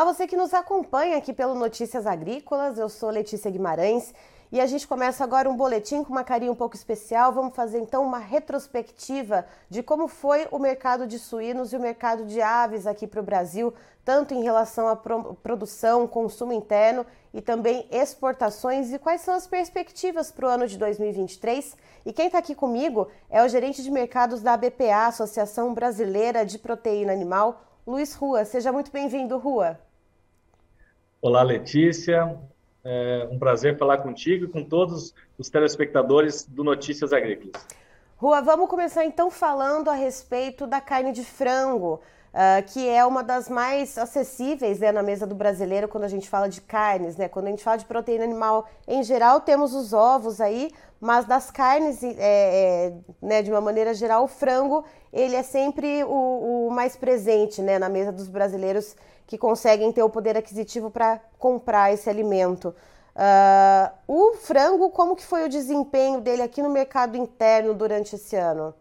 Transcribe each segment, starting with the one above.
Olá, você que nos acompanha aqui pelo Notícias Agrícolas. Eu sou Letícia Guimarães e a gente começa agora um boletim com uma carinha um pouco especial. Vamos fazer então uma retrospectiva de como foi o mercado de suínos e o mercado de aves aqui para o Brasil, tanto em relação à produção, consumo interno e também exportações e quais são as perspectivas para o ano de 2023. E quem está aqui comigo é o gerente de mercados da ABPA, Associação Brasileira de Proteína Animal, Luiz Rua. Seja muito bem-vindo, Rua. Olá, Letícia. É um prazer falar contigo e com todos os telespectadores do Notícias Agrícolas. Rua, vamos começar então falando a respeito da carne de frango. Uh, que é uma das mais acessíveis né, na mesa do brasileiro quando a gente fala de carnes, né? Quando a gente fala de proteína animal em geral, temos os ovos aí, mas das carnes, é, é, né, de uma maneira geral, o frango ele é sempre o, o, mais presente né, na mesa dos brasileiros que conseguem ter o poder aquisitivo para comprar esse alimento. Uh, o frango, como que foi o desempenho dele aqui no mercado interno durante esse ano?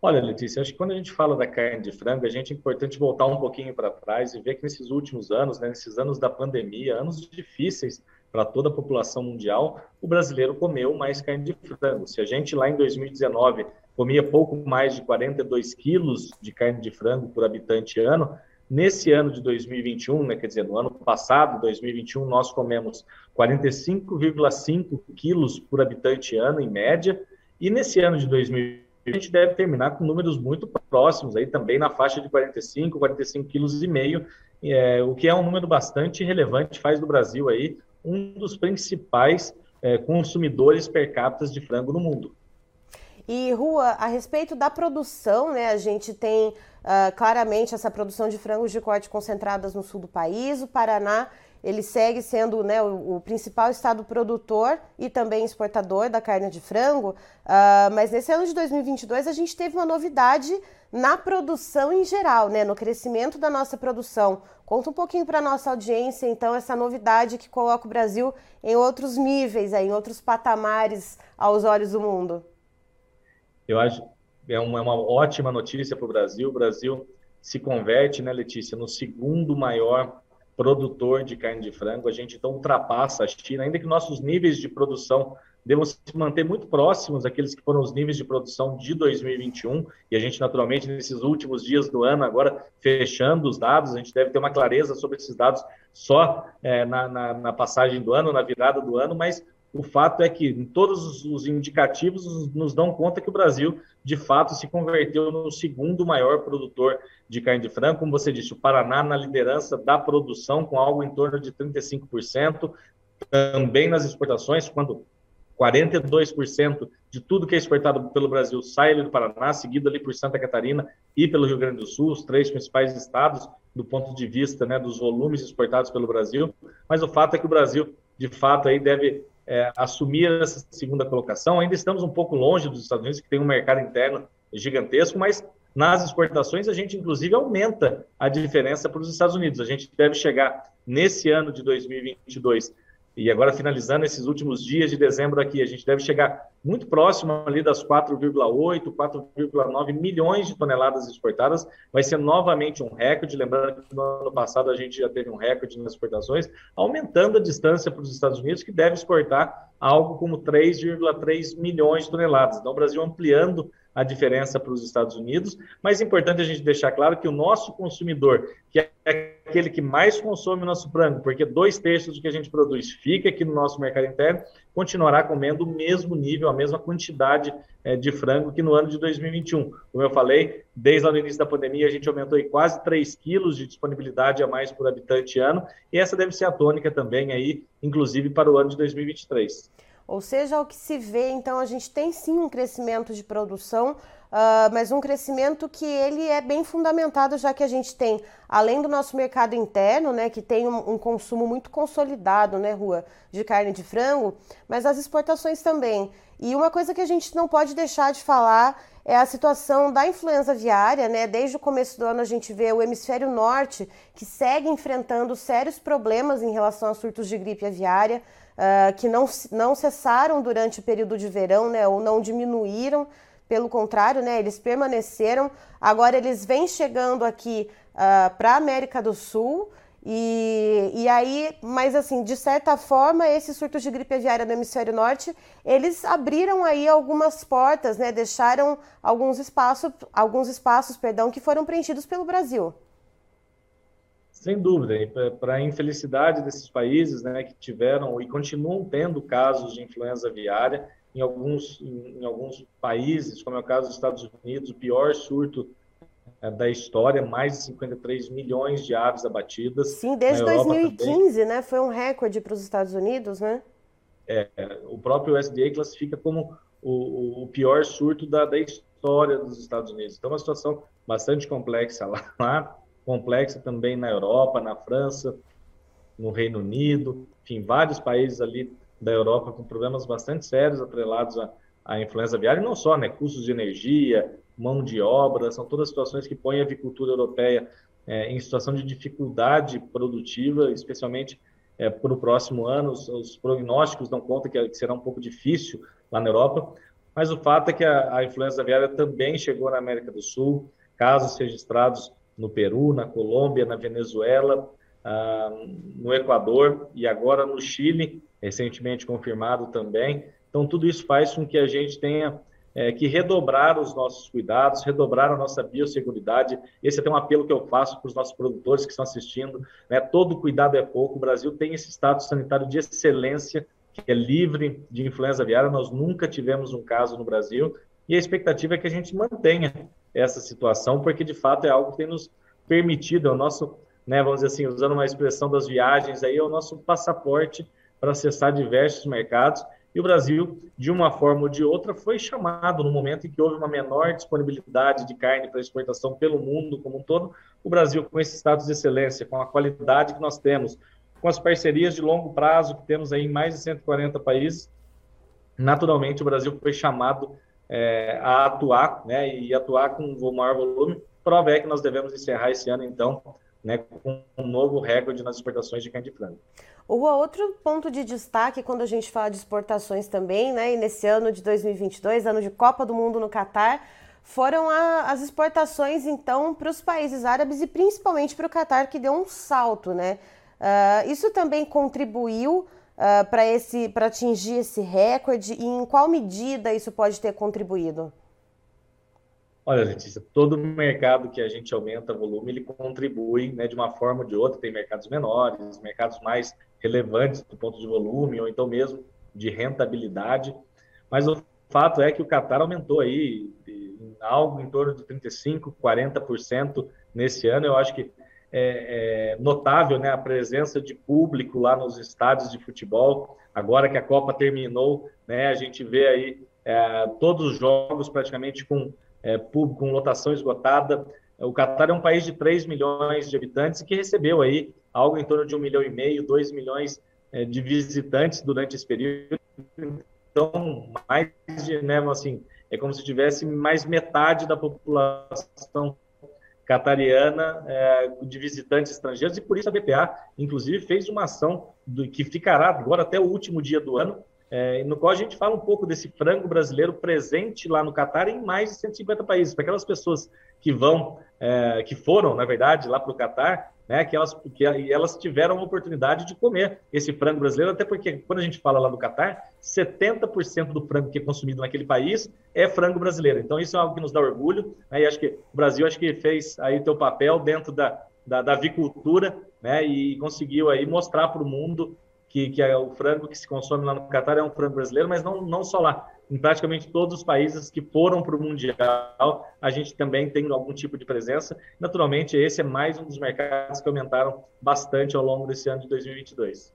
Olha, Letícia, acho que quando a gente fala da carne de frango, a gente é importante voltar um pouquinho para trás e ver que nesses últimos anos, né, nesses anos da pandemia, anos difíceis para toda a população mundial, o brasileiro comeu mais carne de frango. Se a gente lá em 2019 comia pouco mais de 42 quilos de carne de frango por habitante ano, nesse ano de 2021, né, quer dizer, no ano passado, 2021, nós comemos 45,5 quilos por habitante ano, em média, e nesse ano de 2021, a gente deve terminar com números muito próximos, aí também na faixa de 45, 45 quilos e meio, é, o que é um número bastante relevante, faz do Brasil aí um dos principais é, consumidores per capita de frango no mundo. E Rua, a respeito da produção, né, a gente tem uh, claramente essa produção de frangos de corte concentradas no sul do país, o Paraná ele segue sendo né, o, o, principal estado produtor e também exportador da carne de frango, uh, mas nesse ano de 2022 a gente teve uma novidade na produção em geral, né, no crescimento da nossa produção. Conta um pouquinho para a nossa audiência, então, essa novidade que coloca o Brasil em outros níveis, aí, em outros patamares aos olhos do mundo. Eu acho é uma, é uma ótima notícia para o Brasil. O Brasil se converte, né, Letícia, no segundo maior produtor de carne de frango, a gente então ultrapassa a China, ainda que nossos níveis de produção devam se manter muito próximos daqueles que foram os níveis de produção de 2021, e a gente naturalmente nesses últimos dias do ano, agora fechando os dados, a gente deve ter uma clareza sobre esses dados só é, na, na, na passagem do ano, na virada do ano, mas o fato é que todos os indicativos nos dão conta que o Brasil, de fato, se converteu no segundo maior produtor de carne de frango. Como você disse, o Paraná na liderança da produção, com algo em torno de 35%. Também nas exportações, quando 42% de tudo que é exportado pelo Brasil sai ali do Paraná, seguido ali por Santa Catarina e pelo Rio Grande do Sul, os três principais estados do ponto de vista né, dos volumes exportados pelo Brasil. Mas o fato é que o Brasil, de fato, aí deve é, assumir essa segunda colocação. Ainda estamos um pouco longe dos Estados Unidos, que tem um mercado interno gigantesco, mas nas exportações a gente inclusive aumenta a diferença para os Estados Unidos. A gente deve chegar nesse ano de 2022 e agora, finalizando esses últimos dias de dezembro aqui, a gente deve chegar muito próximo ali das 4,8, 4,9 milhões de toneladas exportadas. Vai ser novamente um recorde. Lembrando que no ano passado a gente já teve um recorde nas exportações, aumentando a distância para os Estados Unidos, que deve exportar algo como 3,3 milhões de toneladas. Então, o Brasil ampliando a diferença para os Estados Unidos, mas é importante a gente deixar claro que o nosso consumidor, que é aquele que mais consome o nosso frango, porque dois terços do que a gente produz fica aqui no nosso mercado interno, continuará comendo o mesmo nível, a mesma quantidade é, de frango que no ano de 2021. Como eu falei, desde no início da pandemia, a gente aumentou quase 3 quilos de disponibilidade a mais por habitante ano, e essa deve ser a tônica também aí, inclusive para o ano de 2023. Ou seja, o que se vê, então, a gente tem sim um crescimento de produção, uh, mas um crescimento que ele é bem fundamentado, já que a gente tem, além do nosso mercado interno, né, que tem um, um consumo muito consolidado, né, Rua, de carne de frango, mas as exportações também. E uma coisa que a gente não pode deixar de falar é a situação da influenza aviária, né? Desde o começo do ano a gente vê o hemisfério norte que segue enfrentando sérios problemas em relação a surtos de gripe aviária uh, que não, não cessaram durante o período de verão, né, ou não diminuíram. pelo contrário, né, eles permaneceram. Agora eles vêm chegando aqui uh, ah, para a América do Sul. E, e aí, mas assim, de certa forma, esses surtos de gripe aviária no hemisfério norte, eles abriram aí algumas portas, né? Deixaram alguns espaços, alguns espaços, perdão, que foram preenchidos pelo Brasil. Sem dúvida, para a infelicidade desses países, né, que tiveram e continuam tendo casos de influenza aviária, em alguns, em, em alguns países, como é o caso dos Estados Unidos, o pior surto é, da história, mais de 53 milhões de aves abatidas. Sim, desde 2015, né? Foi um recorde para os Estados Unidos, né? É, o próprio USDA classifica como o, o pior surto da, da, história dos Estados Unidos. Então, uma situação bastante complexa lá, lá, complexa também na Europa, na França, no Reino Unido, enfim, vários países ali da Europa com problemas bastante sérios atrelados à, à influenza aviária, e não só, né? Custos de energia, mão de obra, são todas situações que põem a avicultura europeia é, em situação de dificuldade produtiva, especialmente é, para o próximo ano. Os, os, prognósticos dão conta que, que, será um pouco difícil lá na Europa, mas o fato é que a, a influenza aviária também chegou na América do Sul, casos registrados no Peru, na Colômbia, na Venezuela, ah, no Equador e agora no Chile, recentemente confirmado também. Então, tudo isso faz com que a gente tenha é, que redobrar os nossos cuidados, redobrar a nossa biosseguridade. Esse é até um apelo que eu faço para os nossos produtores que estão assistindo. Né? Todo cuidado é pouco. O Brasil tem esse status sanitário de excelência, que é livre de influenza aviária. Nós nunca tivemos um caso no Brasil. E a expectativa é que a gente mantenha essa situação, porque de fato é algo que tem nos permitido, é o nosso, né, vamos dizer assim, usando uma expressão das viagens, aí é o nosso passaporte para acessar diversos mercados e o Brasil, de uma forma ou de outra, foi chamado no momento em que houve uma menor disponibilidade de carne para exportação pelo mundo como um todo. O Brasil, com esse status de excelência, com a qualidade que nós temos, com as parcerias de longo prazo que temos aí em mais de 140 países, naturalmente o Brasil foi chamado é, a atuar, né, e atuar com o maior volume. Prova é que nós devemos encerrar esse ano, então, né, com um novo recorde nas exportações de carne de frango. O outro ponto de destaque quando a gente fala de exportações também, né, e nesse ano de 2022, ano de Copa do Mundo no Catar, foram a, as exportações então para os países árabes e principalmente para o Catar que deu um salto, né? Uh, isso também contribuiu uh, para esse para atingir esse recorde e em qual medida isso pode ter contribuído? Olha, Letícia, todo mercado que a gente aumenta volume, ele contribui né, de uma forma ou de outra. Tem mercados menores, mercados mais relevantes do ponto de volume, ou então mesmo de rentabilidade. Mas o fato é que o Qatar aumentou aí em algo em torno de 35%, 40% nesse ano. Eu acho que é, é, notável né, a presença de público lá nos estádios de futebol. Agora que a Copa terminou, né, a gente vê aí é, todos os jogos praticamente com é, público, com lotação esgotada. O Catar é um país de 3 milhões de habitantes que recebeu aí algo em torno de 1 milhão e meio, 2 milhões é, de visitantes durante esse período. Então, mais de, né, assim, é como se tivesse mais metade da população catariana é, de visitantes estrangeiros e por isso a BPA, inclusive, fez uma ação do, que ficará agora até o último dia do ano, é, no qual a gente fala um pouco desse frango brasileiro presente lá no Catar em mais de 150 países. Para aquelas pessoas que vão, é, que foram, na verdade, lá para o Catar, né, que, elas, que elas tiveram a oportunidade de comer esse frango brasileiro, até porque quando a gente fala lá do Catar, 70% do frango que é consumido naquele país é frango brasileiro. Então isso é algo que nos dá orgulho, né, e acho que o Brasil acho que fez aí teu papel dentro da, da, da avicultura, né, e conseguiu aí mostrar para o mundo que, que é o frango que se consome lá no Catar é um frango brasileiro, mas não, não só lá. Em praticamente todos os países que foram para o Mundial, a gente também tem algum tipo de presença. Naturalmente, esse é mais um dos mercados que aumentaram bastante ao longo desse ano de 2022.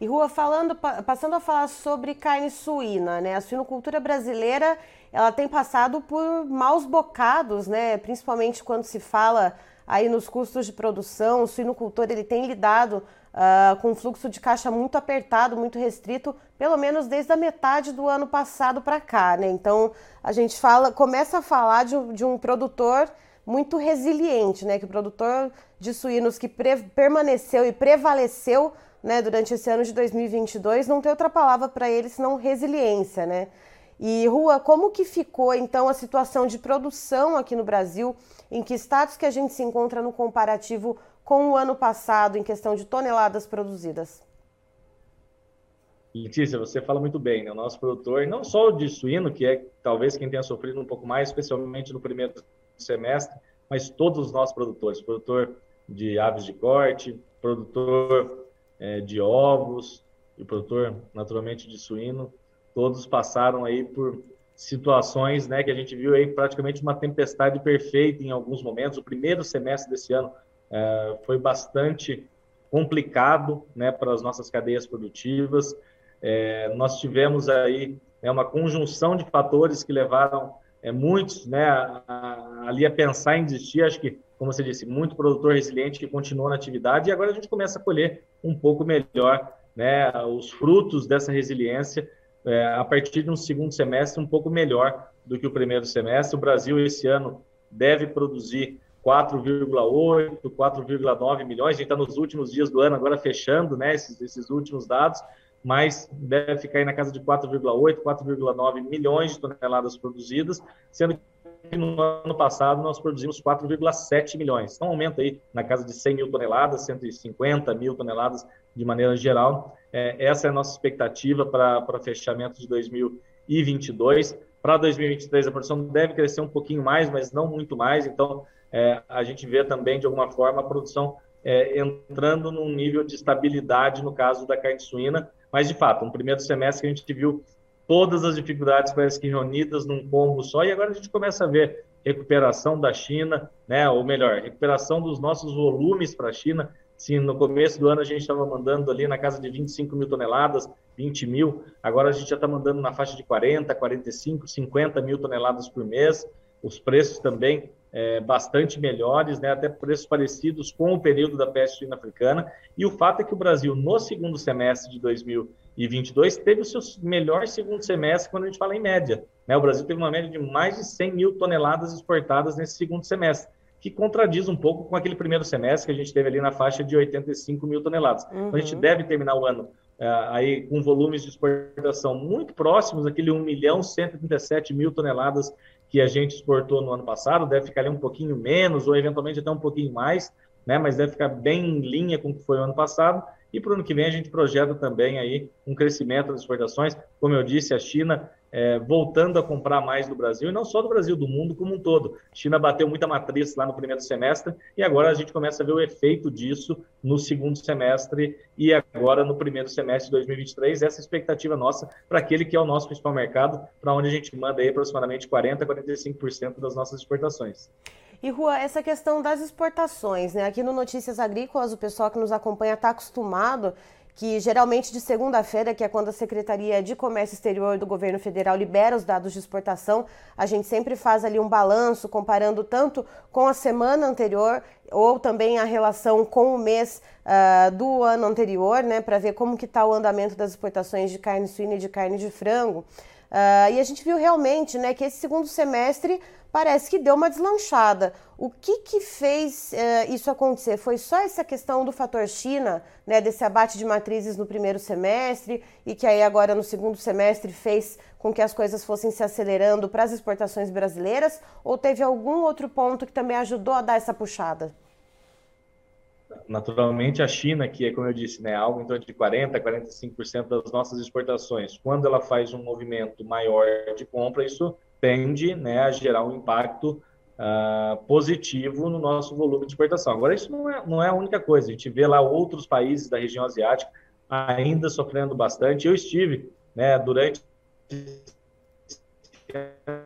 E Rua, falando, passando a falar sobre carne suína, né? A suinocultura brasileira, ela tem passado por maus bocados, né? Principalmente quando se fala aí nos custos de produção, o suinocultor ele tem lidado uh, com fluxo de caixa muito apertado, muito restrito, pelo menos desde a metade do ano passado para cá, né? Então a gente fala, começa a falar de, de um produtor muito resiliente, né? Que o produtor de suínos que permaneceu e prevaleceu né, durante esse ano de 2022, não tem outra palavra para ele senão resiliência, né? E Rua, como que ficou então a situação de produção aqui no Brasil? Em que status que a gente se encontra no comparativo com o ano passado em questão de toneladas produzidas? Letícia, você fala muito bem, né? O nosso produtor, não só de suíno, que é talvez quem tenha sofrido um pouco mais, especialmente no primeiro semestre, mas todos os nossos produtores, produtor de aves de corte, produtor é, de ovos e produtor, naturalmente, de suíno, todos passaram aí por situações, né, que a gente viu aí praticamente uma tempestade perfeita em alguns momentos. O primeiro semestre desse ano é, foi bastante complicado, né, para as nossas cadeias produtivas. É, nós tivemos aí né, uma conjunção de fatores que levaram é, muitos né, a, a, ali a pensar em desistir. Acho que, como você disse, muito produtor resiliente que continuou na atividade e agora a gente começa a colher um pouco melhor né, os frutos dessa resiliência é, a partir de um segundo semestre um pouco melhor do que o primeiro semestre. O Brasil, esse ano, deve produzir 4,8, 4,9 milhões. A gente está nos últimos dias do ano, agora fechando né, esses, esses últimos dados mas deve ficar aí na casa de 4,8, 4,9 milhões de toneladas produzidas, sendo que no ano passado nós produzimos 4,7 milhões. Então, aumenta aí na casa de 100 mil toneladas, 150 mil toneladas de maneira geral. É, essa é a nossa expectativa para fechamento de 2022. Para 2023, a produção deve crescer um pouquinho mais, mas não muito mais. Então, é, a gente vê também, de alguma forma, a produção é, entrando num nível de estabilidade no caso da carne suína, mas, de fato, no primeiro semestre a gente viu todas as dificuldades parece que reunidas num combo só, e agora a gente começa a ver recuperação da China, né, ou melhor, recuperação dos nossos volumes para a China. Se no começo do ano a gente estava mandando ali na casa de 25 mil toneladas, 20 mil, agora a gente já está mandando na faixa de 40, 45, 50 mil toneladas por mês. Os preços também é, bastante melhores, né, até preços parecidos com o período da peste suína africana. E o fato é que o Brasil, no segundo semestre de 2022, teve o seu melhor segundo semestre quando a gente fala em média. Né? O Brasil teve uma média de mais de 100 mil toneladas exportadas nesse segundo semestre, que contradiz um pouco com aquele primeiro semestre que a gente teve ali na faixa de 85 mil toneladas. Uhum. Então, a gente uhum. deve terminar o ano é, aí com volumes de exportação muito próximos, aquele 1 milhão 137 mil toneladas que a gente exportou no ano passado, deve ficar ali um pouquinho menos, ou eventualmente até um pouquinho mais, né? mas deve ficar bem em linha com o que foi o ano passado. E para o ano que vem a gente projeta também aí um crescimento das exportações. Como eu disse, a China é, voltando a comprar mais do Brasil, e não só do Brasil, do mundo como um todo. A China bateu muita matriz lá no primeiro semestre, e agora a gente começa a ver o efeito disso no segundo semestre e agora no primeiro semestre de 2023. Essa é expectativa nossa para aquele que é o nosso principal mercado, para onde a gente manda aí aproximadamente 40% a 45% das nossas exportações. E Rua, essa questão das exportações, né? Aqui no Notícias Agrícolas, o pessoal que nos acompanha está acostumado que geralmente de segunda-feira, que é quando a Secretaria de Comércio Exterior do Governo Federal libera os dados de exportação, a gente sempre faz ali um balanço comparando tanto com a semana anterior ou também a relação com o mês uh, do ano anterior, né, para ver como que está o andamento das exportações de carne suína e de carne de frango. Uh, e a gente viu realmente né, que esse segundo semestre parece que deu uma deslanchada. O que, que fez uh, isso acontecer? Foi só essa questão do fator China, né, desse abate de matrizes no primeiro semestre e que aí agora no segundo semestre fez com que as coisas fossem se acelerando para as exportações brasileiras? Ou teve algum outro ponto que também ajudou a dar essa puxada? Naturalmente a China, que é, como eu disse, né, algo em torno de 40%, 45% das nossas exportações, quando ela faz um movimento maior de compra, isso tende né, a gerar um impacto uh, positivo no nosso volume de exportação. Agora, isso não é, não é a única coisa, a gente vê lá outros países da região asiática ainda sofrendo bastante. Eu estive né, durante.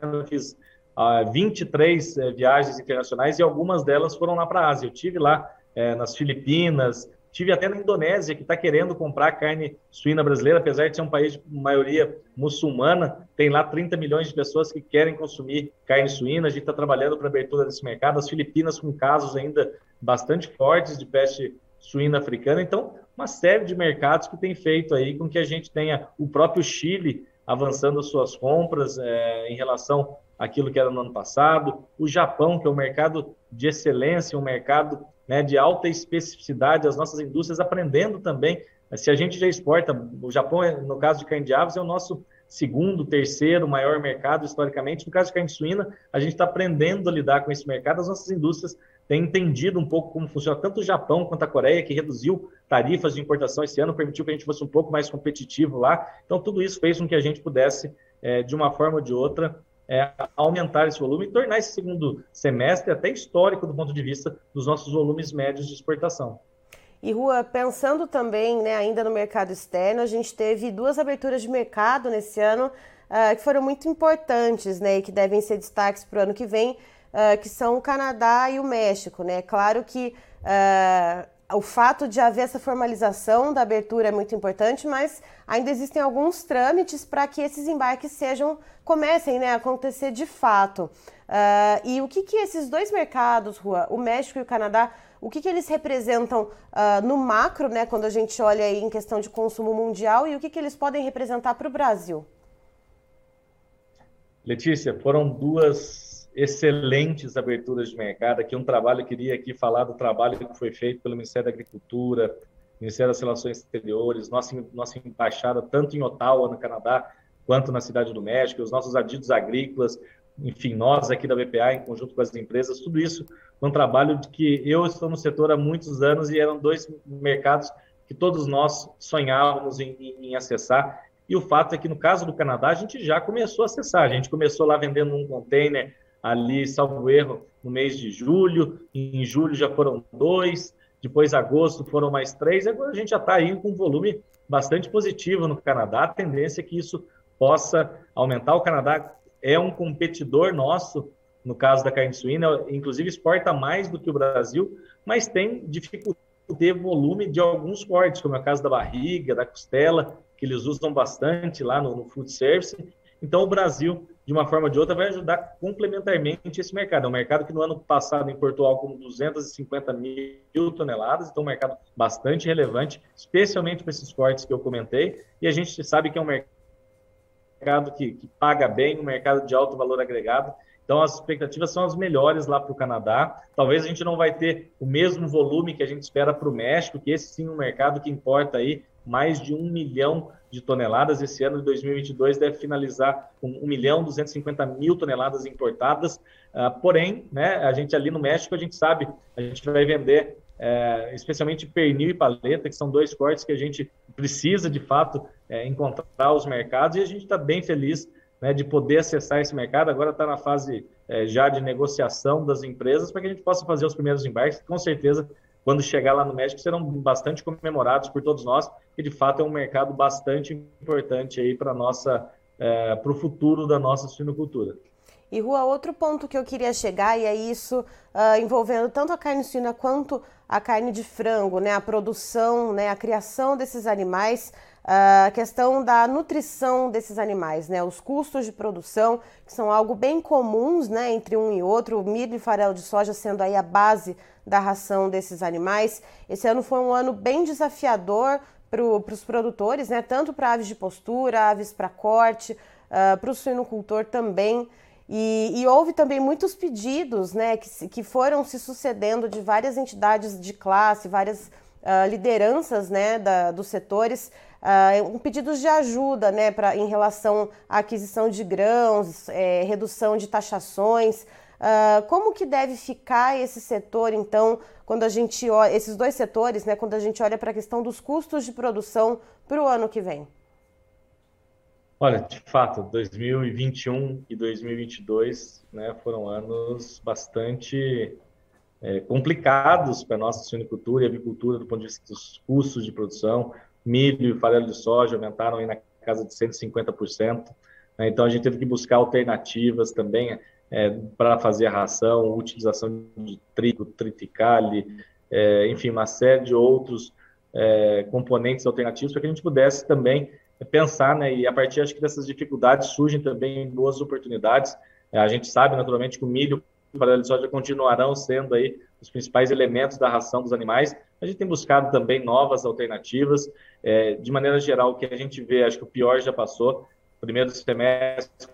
Eu fiz uh, 23 uh, viagens internacionais e algumas delas foram lá para a Ásia. Eu tive lá é, nas Filipinas, tive até na Indonésia, que está querendo comprar carne suína brasileira, apesar de ser um país de maioria muçulmana, tem lá 30 milhões de pessoas que querem consumir carne suína, a gente está trabalhando para abertura desse mercado, as Filipinas com casos ainda bastante fortes de peste suína africana, então uma série de mercados que tem feito aí com que a gente tenha o próprio Chile avançando as suas compras é, em relação àquilo que era no ano passado, o Japão, que é um mercado de excelência, um mercado né, de alta especificidade, as nossas indústrias aprendendo também. Se a gente já exporta, o Japão, no caso de carne de aves, é o nosso segundo, terceiro maior mercado historicamente. No caso de carne suína, a gente está aprendendo a lidar com esse mercado. As nossas indústrias têm entendido um pouco como funciona tanto o Japão quanto a Coreia, que reduziu tarifas de importação esse ano, permitiu que a gente fosse um pouco mais competitivo lá. Então, tudo isso fez com que a gente pudesse, é, de uma forma ou de outra, é, aumentar esse volume e tornar esse segundo semestre até histórico do ponto de vista dos nossos volumes médios de exportação. E Rua, pensando também, né, ainda no mercado externo, a gente teve duas aberturas de mercado nesse ano uh, que foram muito importantes, né, e que devem ser destaques para o ano que vem, uh, que são o Canadá e o México, né. Claro que uh, o fato de haver essa formalização da abertura é muito importante, mas ainda existem alguns trâmites para que esses embarques sejam comecem né, a acontecer de fato. Uh, e o que, que esses dois mercados, Rua, o México e o Canadá, o que, que eles representam uh, no macro, né, quando a gente olha aí em questão de consumo mundial, e o que, que eles podem representar para o Brasil? Letícia, foram duas excelentes aberturas de mercado. Aqui um trabalho, queria aqui falar do trabalho que foi feito pelo Ministério da Agricultura, Ministério das Relações Exteriores, nossa, nossa embaixada, tanto em Ottawa, no Canadá, quanto na Cidade do México, os nossos adidos agrícolas, enfim, nós aqui da BPA, em conjunto com as empresas, tudo isso um trabalho de que eu estou no setor há muitos anos e eram dois mercados que todos nós sonhávamos em, em, acessar. E o fato é que, no caso do Canadá, a gente já começou a acessar. A gente começou lá vendendo um container ali, salvo erro, no mês de julho. Em julho já foram dois, depois agosto foram mais três. Agora a gente já está aí com um volume bastante positivo no Canadá. A tendência é que isso possa aumentar. O Canadá é um competidor nosso no caso da carne suína, inclusive exporta mais do que o Brasil, mas tem dificuldade de volume de alguns cortes, como é o caso da barriga, da costela, que eles usam bastante lá no, no food service. Então, o Brasil de uma forma ou de outra, vai ajudar complementarmente esse mercado. É um mercado que no ano passado importou algo como 250 mil toneladas, então um mercado bastante relevante, especialmente para esses cortes que eu comentei, e a gente sabe que é um mercado que, que paga bem, um mercado de alto valor agregado, então, as expectativas são as melhores lá para o Canadá. Talvez a gente não vai ter o mesmo volume que a gente espera para o México, que esse sim é um mercado que importa aí mais de um milhão de toneladas. Esse ano de 2022 deve finalizar com 1 milhão 250 mil toneladas importadas. Uh, porém, né, a gente ali no México, a gente sabe, a gente vai vender é, especialmente pernil e paleta, que são dois cortes que a gente precisa, de fato, é, encontrar os mercados, e a gente está bem feliz né, de poder acessar esse mercado. Agora está na fase é, já de negociação das empresas para que a gente possa fazer os primeiros embarques. Com certeza, quando chegar lá no México, serão bastante comemorados por todos nós, que de fato é um mercado bastante importante aí para nossa é, para o futuro da nossa suinocultura. E Rua, outro ponto que eu queria chegar, e é isso uh, envolvendo tanto a carne suína quanto a carne de frango, né? A produção, né? A criação desses animais, a questão da nutrição desses animais, né? Os custos de produção, que são algo bem comuns, né? Entre um e outro, o milho e farelo de soja sendo aí a base da ração desses animais. Esse ano foi um ano bem desafiador para os produtores, né? Tanto para aves de postura, aves para corte, uh, para o suinocultor também. E, e, houve também muitos pedidos né, que, que foram se sucedendo de várias entidades de classe, várias uh, lideranças né, da, dos setores, uh, um pedidos de ajuda né, pra, em relação à aquisição de grãos, é, redução de taxações. Uh, como que deve ficar esse setor, então, quando a gente olha, esses dois setores, né, quando a gente olha para a questão dos custos de produção para o ano que vem? Olha, de fato, 2021 e 2022 né, foram anos bastante é, complicados para a nossa suinicultura e avicultura do ponto de vista dos custos de produção. Milho e farelo de soja aumentaram aí na casa de 150%. Né, então, a gente teve que buscar alternativas também é, para fazer a ração, utilização de trigo, triticale, é, enfim, uma série de outros é, componentes alternativos para que a gente pudesse também pensar, né? E a partir, acho que dessas dificuldades surgem também boas oportunidades. A gente sabe, naturalmente, que o milho soja continuarão sendo aí os principais elementos da ração dos animais. A gente tem buscado também novas alternativas. É, de maneira geral, o que a gente vê, acho que o pior já passou. Primeiro semestre,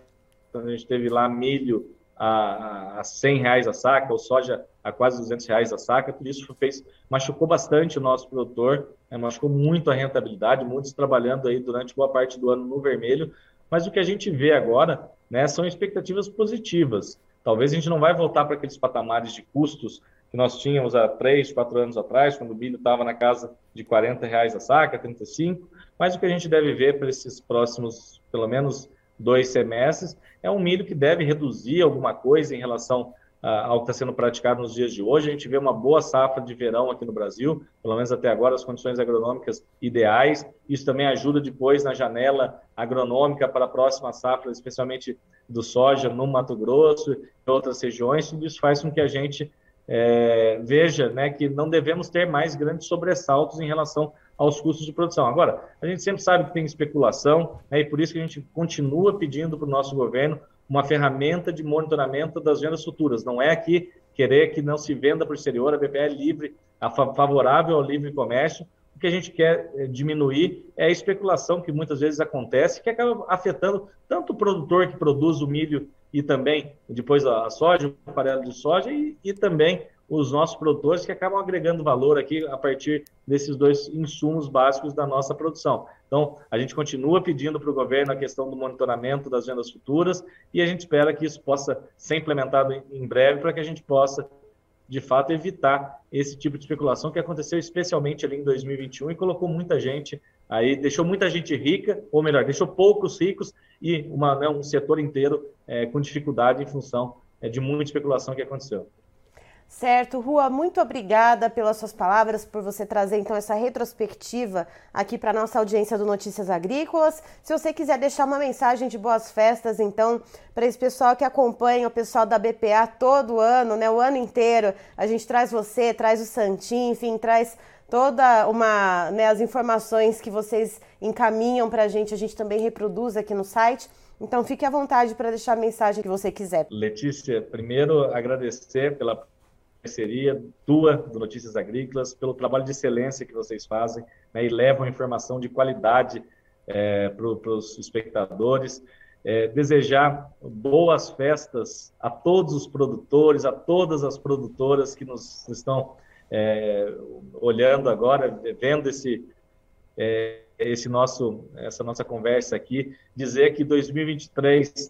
a gente teve lá milho a, a 100 reais a saca, ou soja a quase 200 reais a saca, tudo isso fez, machucou bastante o nosso produtor, né, machucou muito a rentabilidade, muitos trabalhando aí durante boa parte do ano no vermelho, Mas o que a gente vê agora né, são expectativas positivas. Talvez a gente não vai voltar para aqueles patamares de custos que nós tínhamos há três, quatro anos atrás, quando o milho estava na casa de 40 reais a saca, 35, mas o que a gente deve ver para esses próximos, pelo menos, dois semestres, é um milho que deve reduzir alguma coisa em relação ao que está sendo praticado nos dias de hoje. A gente vê uma boa safra de verão aqui no Brasil, pelo menos até agora, as condições agronômicas ideais. Isso também ajuda depois na janela agronômica para a próxima safra, especialmente do soja no Mato Grosso e outras regiões. Tudo isso faz com que a gente é, veja né, que não devemos ter mais grandes sobressaltos em relação aos custos de produção. Agora, a gente sempre sabe que tem especulação, né, e por isso que a gente continua pedindo para o nosso governo uma ferramenta de monitoramento das vendas futuras. Não é aqui querer que não se venda para o exterior, a BPE é livre, a favorável ao livre comércio. O que a gente quer eh, diminuir é a especulação que muitas vezes acontece, que acaba afetando tanto o produtor que produz o milho e também depois a soja, o farelo de soja, e, e também os nossos produtores que acabam agregando valor aqui a partir desses dois insumos básicos da nossa produção. Então, a gente continua pedindo para o governo a questão do monitoramento das vendas futuras e a gente espera que isso possa ser implementado em breve para que a gente possa, de fato, evitar esse tipo de especulação que aconteceu especialmente ali em 2021 e colocou muita gente aí, deixou muita gente rica, ou melhor, deixou poucos ricos e uma, né, um setor inteiro é, com dificuldade em função é, de muita especulação que aconteceu. Certo, Rua, muito obrigada pelas suas palavras, por você trazer então essa retrospectiva aqui para nossa audiência do Notícias Agrícolas. Se você quiser deixar uma mensagem de boas festas, então, para esse pessoal que acompanha o pessoal da BPA todo ano, né, o ano inteiro, a gente traz você, traz o Santim, enfim, traz toda uma, né, as informações que vocês encaminham para a gente, a gente também reproduz aqui no site. Então, fique à vontade para deixar a mensagem que você quiser. Letícia, primeiro agradecer pela parceria tua do Notícias Agrícolas, pelo trabalho de excelência que vocês fazem né, e levam informação de qualidade é, para os espectadores. É, desejar boas festas a todos os produtores, a todas as produtoras que nos estão é, olhando agora, vendo esse, é, esse nosso, essa nossa conversa aqui, dizer que 2023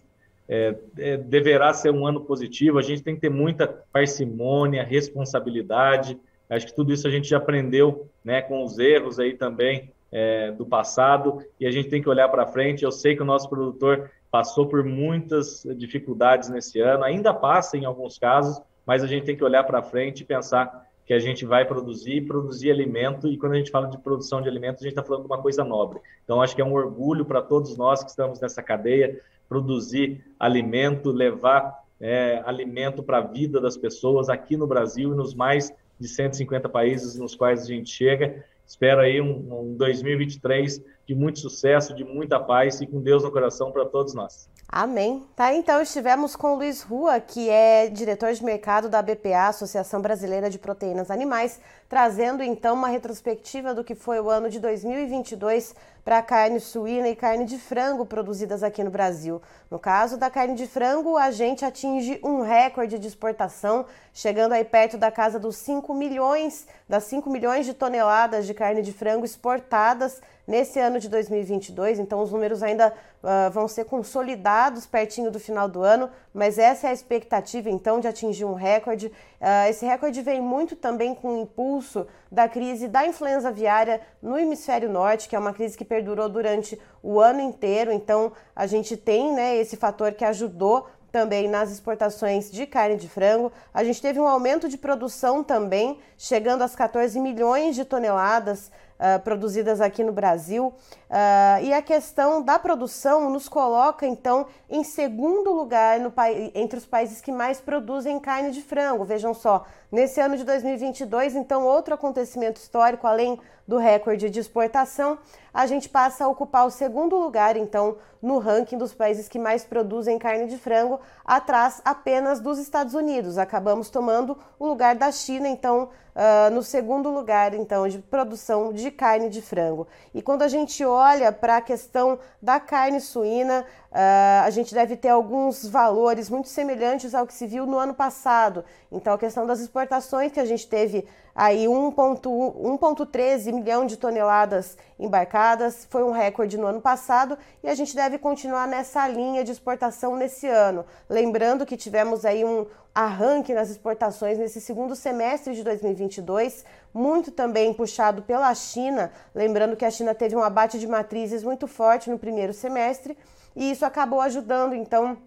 é, é, deverá ser um ano positivo. A gente tem que ter muita parcimônia, responsabilidade. Acho que tudo isso a gente já aprendeu né, com os erros aí também é, do passado e a gente tem que olhar para frente. Eu sei que o nosso produtor passou por muitas dificuldades nesse ano, ainda passa em alguns casos, mas a gente tem que olhar para frente e pensar que a gente vai produzir, produzir alimento, e quando a gente fala de produção de alimentos, a gente está falando de uma coisa nobre. Então, acho que é um orgulho para todos nós que estamos nessa cadeia, produzir alimento, levar é, alimento para a vida das pessoas aqui no Brasil e nos mais de 150 países nos quais a gente chega. Espero aí um, um 2023 de muito sucesso, de muita paz e com Deus no coração para todos nós. Amém. Tá, então estivemos com o Luiz Rua, que é diretor de mercado da BPA, Associação Brasileira de Proteínas Animais, trazendo então uma retrospectiva do que foi o ano de 2022 para carne suína e carne de frango produzidas aqui no Brasil. No caso da carne de frango, a gente atinge um recorde de exportação, chegando aí perto da casa dos 5 milhões, das 5 milhões de toneladas de carne de frango exportadas nesse ano de 2022, então os números ainda uh, vão ser consolidados pertinho do final do ano, mas essa é a expectativa então de atingir um recorde. Uh, esse recorde vem muito também com o impulso da crise da influenza aviária no hemisfério norte, que é uma crise que perdurou durante o ano inteiro, então a gente tem né, esse fator que ajudou também nas exportações de carne de frango. A gente teve um aumento de produção também, chegando às 14 milhões de toneladas uh, produzidas aqui no Brasil. Uh, e a questão da produção nos coloca, então, em segundo lugar no, entre os países que mais produzem carne de frango. Vejam só, nesse ano de 2022, então, outro acontecimento histórico, além do recorde de exportação, a gente passa a ocupar o segundo lugar, então, no ranking dos países que mais produzem carne de frango, atrás apenas dos Estados Unidos. Acabamos tomando o lugar da China, então, uh, no segundo lugar, então, de produção de carne de frango. E quando a gente olha para a questão da carne suína, Uh, a gente deve ter alguns valores muito semelhantes ao que se viu no ano passado. Então, a questão das exportações, que a gente teve aí 1,13 milhão de toneladas embarcadas, foi um recorde no ano passado e a gente deve continuar nessa linha de exportação nesse ano. Lembrando que tivemos aí um arranque nas exportações nesse segundo semestre de 2022, muito também puxado pela China. Lembrando que a China teve um abate de matrizes muito forte no primeiro semestre e isso acabou ajudando então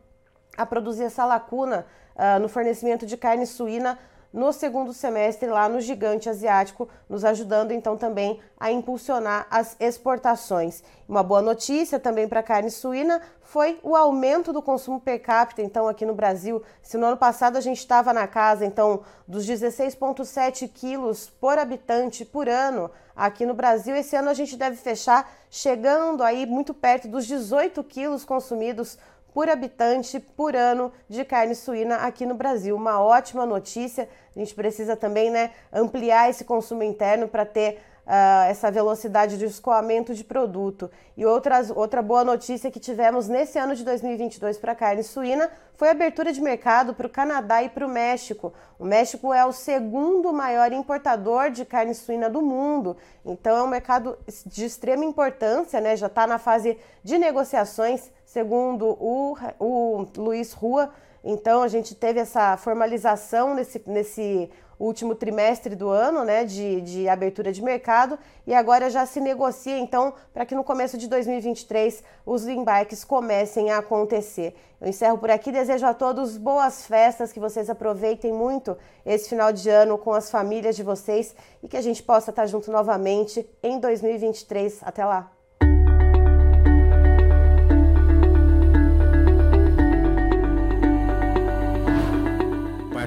a produzir essa lacuna uh, no fornecimento de carne suína no segundo semestre lá no gigante asiático, nos ajudando então também a impulsionar as exportações. Uma boa notícia também para a carne suína foi o aumento do consumo per capita, então aqui no Brasil, se no ano passado a gente estava na casa então dos 16,7 quilos por habitante por ano, aqui no Brasil esse ano a gente deve fechar chegando aí muito perto dos 18 quilos consumidos por habitante por ano de carne suína aqui no Brasil. Uma ótima notícia. A gente precisa também né, ampliar esse consumo interno para ter uh, essa velocidade de escoamento de produto. E outras, outra boa notícia que tivemos nesse ano de 2022 para carne suína foi a abertura de mercado para o Canadá e para o México. O México é o segundo maior importador de carne suína do mundo, então é um mercado de extrema importância, né? já está na fase de negociações, segundo o, o Luiz Rua. Então a gente teve essa formalização nesse, nesse último trimestre do ano, né, de, de abertura de mercado, e agora já se negocia, então, para que no começo de 2023 os embarques comecem a acontecer. Eu encerro por aqui, desejo a todos boas festas, que vocês aproveitem muito esse final de ano com as famílias de vocês e que a gente possa estar junto novamente em 2023. Até lá!